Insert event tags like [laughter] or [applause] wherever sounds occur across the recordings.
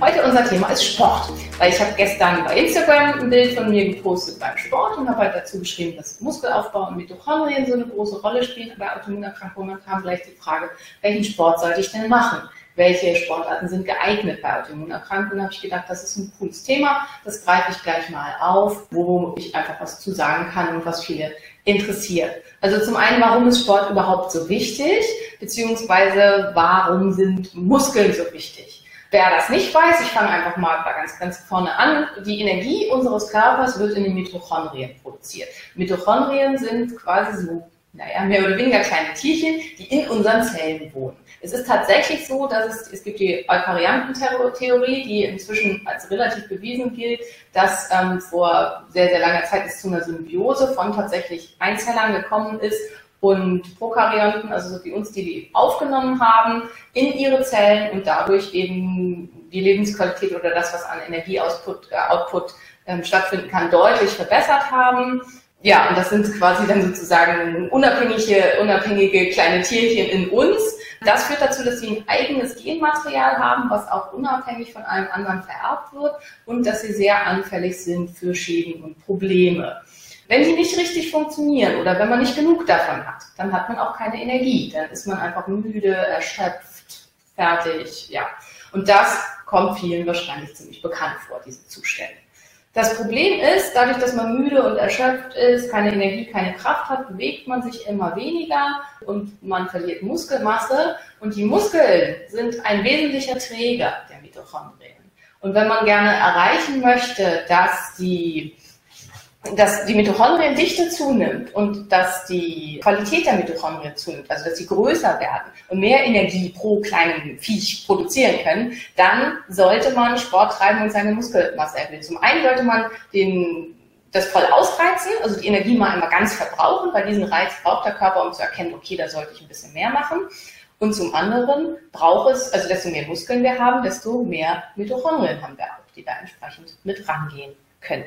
Heute unser Thema ist Sport, weil ich habe gestern bei Instagram ein Bild von mir gepostet beim Sport und habe halt dazu geschrieben, dass Muskelaufbau und Mitochondrien so eine große Rolle spielen bei Autoimmunerkrankungen. Dann kam gleich die Frage, welchen Sport sollte ich denn machen? Welche Sportarten sind geeignet bei Autoimmunerkrankungen? Habe ich gedacht, das ist ein cooles Thema. Das greife ich gleich mal auf, wo ich einfach was zu sagen kann und was viele interessiert. Also zum einen, warum ist Sport überhaupt so wichtig? Beziehungsweise warum sind Muskeln so wichtig? Wer das nicht weiß, ich fange einfach mal ganz, ganz vorne an. Die Energie unseres Körpers wird in den Mitochondrien produziert. Mitochondrien sind quasi so, naja, mehr oder weniger kleine Tierchen, die in unseren Zellen wohnen. Es ist tatsächlich so, dass es, es gibt die Eukaryantentheorie, die inzwischen als relativ bewiesen gilt, dass ähm, vor sehr, sehr langer Zeit es zu einer Symbiose von tatsächlich Einzellern gekommen ist und Prokaryonten, also so wie uns, die die aufgenommen haben, in ihre Zellen und dadurch eben die Lebensqualität oder das, was an Energieoutput äh, Output, ähm, stattfinden kann, deutlich verbessert haben. Ja, und das sind quasi dann sozusagen unabhängige, unabhängige kleine Tierchen in uns. Das führt dazu, dass sie ein eigenes Genmaterial haben, was auch unabhängig von einem anderen vererbt wird und dass sie sehr anfällig sind für Schäden und Probleme. Wenn die nicht richtig funktionieren oder wenn man nicht genug davon hat, dann hat man auch keine Energie. Dann ist man einfach müde, erschöpft, fertig, ja. Und das kommt vielen wahrscheinlich ziemlich bekannt vor, diese Zustände. Das Problem ist, dadurch, dass man müde und erschöpft ist, keine Energie, keine Kraft hat, bewegt man sich immer weniger und man verliert Muskelmasse. Und die Muskeln sind ein wesentlicher Träger der Mitochondrien. Und wenn man gerne erreichen möchte, dass die dass die Mitochondriendichte zunimmt und dass die Qualität der Mitochondrien zunimmt, also dass sie größer werden und mehr Energie pro kleinen Viech produzieren können, dann sollte man Sport treiben und seine Muskelmasse erhöhen. Zum einen sollte man den, das voll ausreizen, also die Energie mal einmal ganz verbrauchen, weil diesen Reiz braucht der Körper, um zu erkennen, okay, da sollte ich ein bisschen mehr machen. Und zum anderen braucht es, also desto mehr Muskeln wir haben, desto mehr Mitochondrien haben wir auch, die da entsprechend mit rangehen können.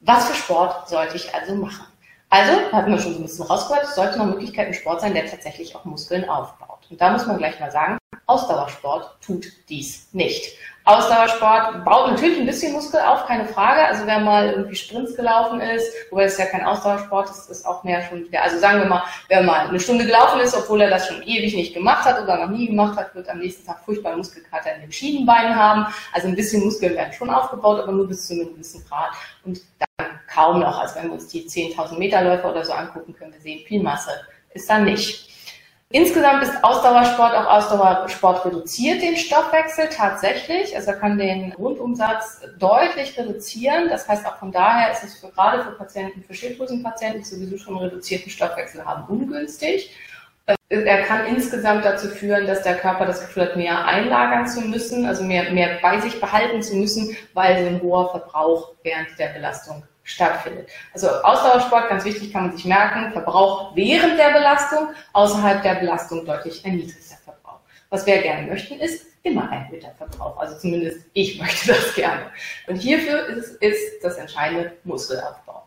Was für Sport sollte ich also machen? Also, hatten wir schon so ein bisschen rausgehört, es sollte nach Möglichkeit ein Sport sein, der tatsächlich auch Muskeln aufbaut. Und da muss man gleich mal sagen, Ausdauersport tut dies nicht. Ausdauersport baut natürlich ein bisschen Muskel auf, keine Frage. Also wer mal irgendwie Sprints gelaufen ist, wobei es ja kein Ausdauersport ist, ist auch mehr schon wieder, also sagen wir mal, wer mal eine Stunde gelaufen ist, obwohl er das schon ewig nicht gemacht hat oder noch nie gemacht hat, wird am nächsten Tag furchtbar Muskelkater in den Schienenbeinen haben. Also ein bisschen Muskeln werden schon aufgebaut, aber nur bis zu einem gewissen Grad. Und kaum noch. Also wenn wir uns die 10.000 Meter Läufer oder so angucken, können wir sehen, viel Masse ist da nicht. Insgesamt ist Ausdauersport auch Ausdauersport reduziert den Stoffwechsel tatsächlich. Also er kann den Rundumsatz deutlich reduzieren. Das heißt auch von daher ist es für, gerade für Patienten, für Schilddrüsenpatienten, die sowieso schon einen reduzierten Stoffwechsel haben, ungünstig. Äh, er kann insgesamt dazu führen, dass der Körper das Gefühl hat, mehr einlagern zu müssen, also mehr, mehr bei sich behalten zu müssen, weil so ein hoher Verbrauch während der Belastung stattfindet. Also Ausdauersport, ganz wichtig, kann man sich merken, Verbrauch während der Belastung, außerhalb der Belastung deutlich erniedrigter Verbrauch. Was wir gerne möchten, ist immer ein erhöhter Verbrauch. Also zumindest ich [laughs] möchte das gerne. Und hierfür ist, ist das entscheidende Muskelaufbau.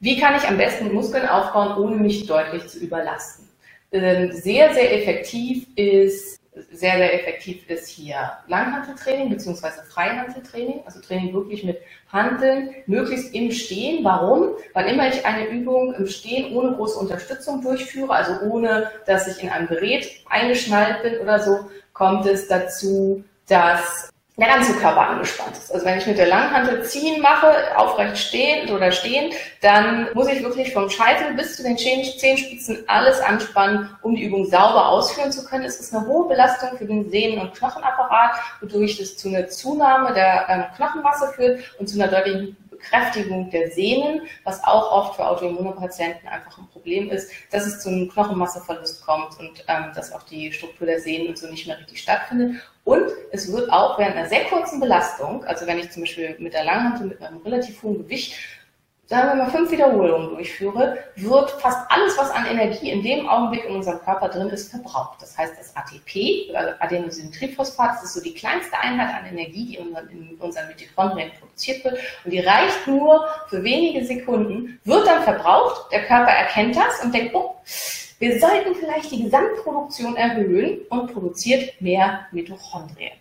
Wie kann ich am besten Muskeln aufbauen, ohne mich deutlich zu überlasten? Ähm, sehr, sehr effektiv ist sehr, sehr effektiv ist hier Langhanteltraining bzw. Freihanteltraining, also Training wirklich mit Handeln, möglichst im Stehen. Warum? Weil immer ich eine Übung im Stehen ohne große Unterstützung durchführe, also ohne, dass ich in einem Gerät eingeschnallt bin oder so, kommt es dazu, dass der ganze Körper angespannt ist. Also wenn ich mit der Langhantel ziehen mache, aufrecht stehen oder stehen, dann muss ich wirklich vom Scheitel bis zu den Zehenspitzen alles anspannen, um die Übung sauber ausführen zu können. Es ist eine hohe Belastung für den Sehnen- und Knochenapparat, wodurch das zu einer Zunahme der ähm, Knochenmasse führt und zu einer deutlichen Kräftigung der Sehnen, was auch oft für Autoimmunopatienten einfach ein Problem ist, dass es zu einem Knochenmasseverlust kommt und ähm, dass auch die Struktur der Sehnen und so nicht mehr richtig stattfindet. Und es wird auch während einer sehr kurzen Belastung, also wenn ich zum Beispiel mit der Langhantel mit einem relativ hohen Gewicht sagen wir mal, fünf Wiederholungen durchführe, wird fast alles, was an Energie in dem Augenblick in unserem Körper drin ist, verbraucht. Das heißt, das ATP, also Adenosintriphosphat, das ist so die kleinste Einheit an Energie, die in unseren Mitochondrien produziert wird. Und die reicht nur für wenige Sekunden, wird dann verbraucht. Der Körper erkennt das und denkt, oh, wir sollten vielleicht die Gesamtproduktion erhöhen und produziert mehr Mitochondrien.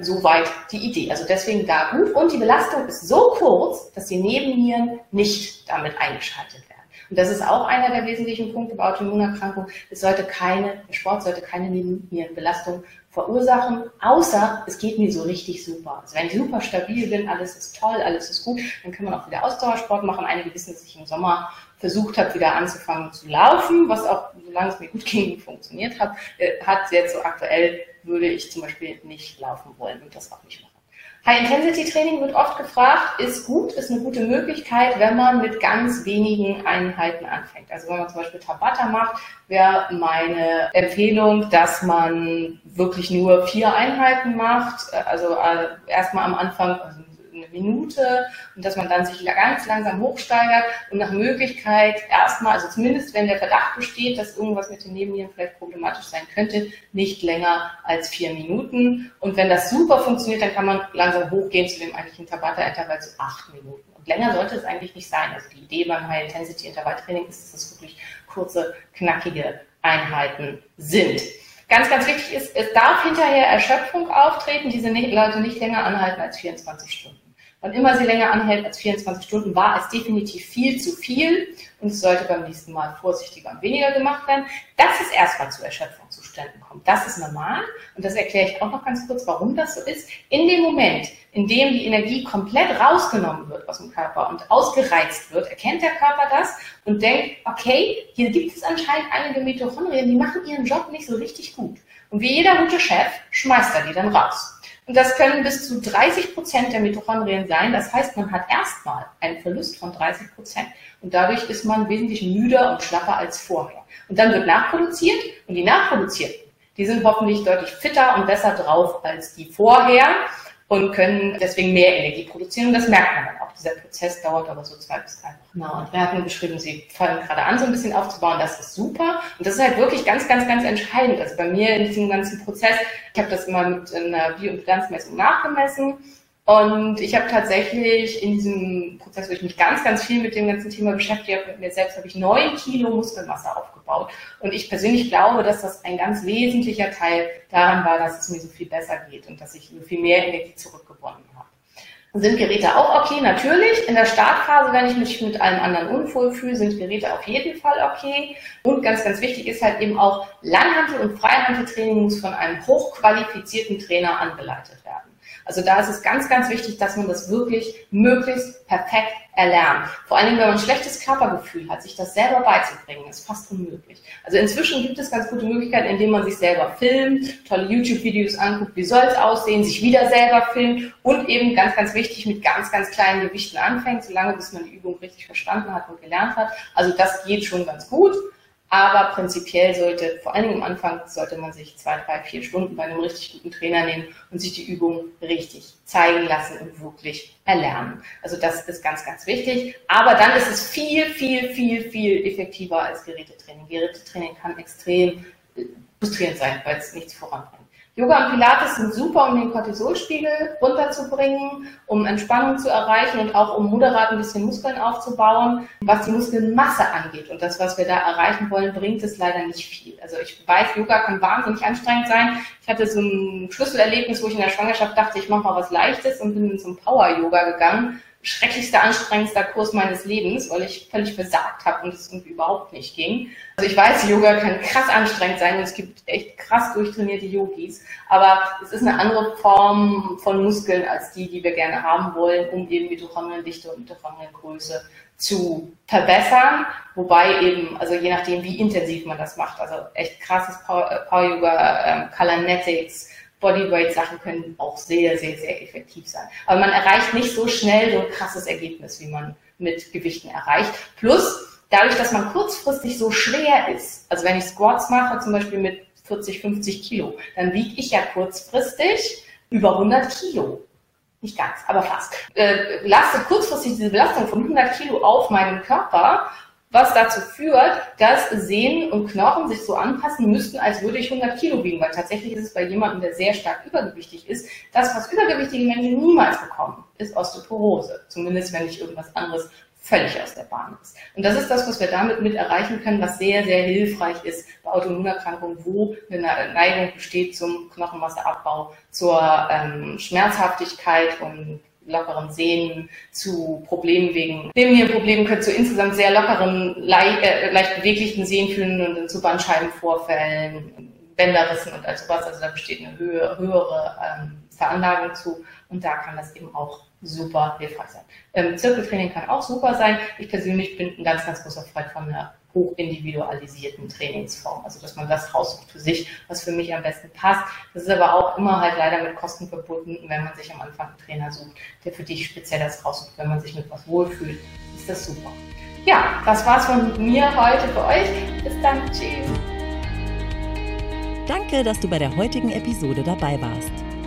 Soweit die Idee. Also deswegen da gut. Und die Belastung ist so kurz, dass die Nebennieren nicht damit eingeschaltet werden. Und das ist auch einer der wesentlichen Punkte bei Autoimmunerkrankungen. Es sollte keine, der Sport sollte keine Nebennierenbelastung verursachen, außer es geht mir so richtig super. Also wenn ich super stabil bin, alles ist toll, alles ist gut, dann kann man auch wieder Ausdauersport machen. Einige wissen, dass ich im Sommer versucht habe, wieder anzufangen zu laufen, was auch, solange es mir gut [laughs] ging, funktioniert hat, äh, hat jetzt so aktuell würde ich zum Beispiel nicht laufen wollen und das auch nicht machen. High-Intensity-Training wird oft gefragt, ist gut, ist eine gute Möglichkeit, wenn man mit ganz wenigen Einheiten anfängt. Also wenn man zum Beispiel Tabata macht, wäre meine Empfehlung, dass man wirklich nur vier Einheiten macht. Also äh, erstmal am Anfang, also Minute und dass man dann sich ganz langsam hochsteigert und nach Möglichkeit erstmal, also zumindest wenn der Verdacht besteht, dass irgendwas mit den Nebennieren vielleicht problematisch sein könnte, nicht länger als vier Minuten. Und wenn das super funktioniert, dann kann man langsam hochgehen zu dem eigentlichen Tabata-Intervall zu acht Minuten. Und länger sollte es eigentlich nicht sein. Also die Idee beim High-Intensity-Intervalltraining ist, dass es wirklich kurze, knackige Einheiten sind. Ganz, ganz wichtig ist, es darf hinterher Erschöpfung auftreten, diese Leute nicht länger anhalten als 24 Stunden. Wann immer sie länger anhält als 24 Stunden, war es definitiv viel zu viel und es sollte beim nächsten Mal vorsichtiger und weniger gemacht werden. Dass es erstmal zu Erschöpfungszuständen kommt, das ist normal und das erkläre ich auch noch ganz kurz, warum das so ist. In dem Moment, in dem die Energie komplett rausgenommen wird aus dem Körper und ausgereizt wird, erkennt der Körper das und denkt, okay, hier gibt es anscheinend einige Mitochondrien, die machen ihren Job nicht so richtig gut. Und wie jeder gute Chef schmeißt er die dann raus. Und das können bis zu 30 Prozent der Mitochondrien sein. Das heißt, man hat erstmal einen Verlust von 30 Prozent. Und dadurch ist man wesentlich müder und schlapper als vorher. Und dann wird nachproduziert und die nachproduzierten, die sind hoffentlich deutlich fitter und besser drauf als die vorher und können deswegen mehr Energie produzieren. Und das merkt man dann. Dieser Prozess dauert aber so zwei bis drei Wochen. Genau. Und wir hatten beschrieben, Sie fangen gerade an, so ein bisschen aufzubauen. Das ist super. Und das ist halt wirklich ganz, ganz, ganz entscheidend. Also bei mir in diesem ganzen Prozess, ich habe das immer mit einer Bioimpedanzmessung nachgemessen. Und ich habe tatsächlich in diesem Prozess, wo ich mich ganz, ganz viel mit dem ganzen Thema beschäftigt habe, mit mir selbst, habe ich neun Kilo Muskelmasse aufgebaut. Und ich persönlich glaube, dass das ein ganz wesentlicher Teil daran war, dass es mir so viel besser geht und dass ich so viel mehr Energie zurückgewonnen habe. Sind Geräte auch okay? Natürlich. In der Startphase, wenn ich mich mit allem anderen unwohl fühle, sind Geräte auf jeden Fall okay. Und ganz, ganz wichtig ist halt eben auch, Langhantel- und Freihanteltraining muss von einem hochqualifizierten Trainer angeleitet werden. Also da ist es ganz, ganz wichtig, dass man das wirklich möglichst perfekt erlernt. Vor allem, wenn man ein schlechtes Körpergefühl hat, sich das selber beizubringen, ist fast unmöglich. Also inzwischen gibt es ganz gute Möglichkeiten, indem man sich selber filmt, tolle YouTube-Videos anguckt, wie soll es aussehen, sich wieder selber filmt und eben ganz, ganz wichtig mit ganz, ganz kleinen Gewichten anfängt, solange bis man die Übung richtig verstanden hat und gelernt hat. Also das geht schon ganz gut. Aber prinzipiell sollte, vor allen Dingen am Anfang, sollte man sich zwei, drei, vier Stunden bei einem richtig guten Trainer nehmen und sich die Übung richtig zeigen lassen und wirklich erlernen. Also das ist ganz, ganz wichtig. Aber dann ist es viel, viel, viel, viel effektiver als Gerätetraining. Gerätetraining kann extrem frustrierend sein, weil es nichts voranbringt. Yoga und Pilates sind super, um den Cortisolspiegel runterzubringen, um Entspannung zu erreichen und auch um moderat ein bisschen Muskeln aufzubauen. Was die Muskelmasse angeht und das, was wir da erreichen wollen, bringt es leider nicht viel. Also ich weiß, Yoga kann wahnsinnig anstrengend sein. Ich hatte so ein Schlüsselerlebnis, wo ich in der Schwangerschaft dachte, ich mache mal was Leichtes und bin ein Power-Yoga gegangen schrecklichster, anstrengendster Kurs meines Lebens, weil ich völlig versagt habe und es irgendwie überhaupt nicht ging. Also ich weiß, Yoga kann krass anstrengend sein und es gibt echt krass durchtrainierte Yogis, aber es ist eine andere Form von Muskeln als die, die wir gerne haben wollen, um eben Mitochondriendichte und Mitochondriengröße zu verbessern, wobei eben, also je nachdem, wie intensiv man das macht, also echt krasses Power, Power Yoga, ähm, Colornetics, Bodyweight-Sachen können auch sehr, sehr, sehr effektiv sein. Aber man erreicht nicht so schnell so ein krasses Ergebnis, wie man mit Gewichten erreicht. Plus, dadurch, dass man kurzfristig so schwer ist, also wenn ich Squats mache, zum Beispiel mit 40, 50 Kilo, dann wiege ich ja kurzfristig über 100 Kilo. Nicht ganz, aber fast. Äh, lasse kurzfristig diese Belastung von 100 Kilo auf meinem Körper was dazu führt, dass Sehnen und Knochen sich so anpassen müssten, als würde ich 100 Kilo wiegen, weil tatsächlich ist es bei jemandem, der sehr stark übergewichtig ist, das, was übergewichtige Menschen niemals bekommen, ist Osteoporose. Zumindest, wenn nicht irgendwas anderes völlig aus der Bahn ist. Und das ist das, was wir damit mit erreichen können, was sehr, sehr hilfreich ist bei Autoimmunerkrankungen, wo eine Neigung besteht zum Knochenmasseabbau, zur ähm, Schmerzhaftigkeit und lockeren Sehnen zu Problemen wegen Nebennierenproblemen können zu insgesamt sehr lockeren, leicht, äh, leicht beweglichen Sehnen führen und zu Bandscheibenvorfällen, Bänderrissen und all sowas. Also da besteht eine höhere, höhere ähm, Veranlagung zu und da kann das eben auch super hilfreich sein. Ähm, Zirkeltraining kann auch super sein. Ich persönlich bin ein ganz, ganz großer Freund von einer hochindividualisierten Trainingsform. Also dass man das raussucht für sich, was für mich am besten passt. Das ist aber auch immer halt leider mit Kosten verbunden, wenn man sich am Anfang einen Trainer sucht, der für dich speziell das raussucht. Wenn man sich mit was wohlfühlt, ist das super. Ja, das war's von mir heute für euch. Bis dann. Tschüss. Danke, dass du bei der heutigen Episode dabei warst.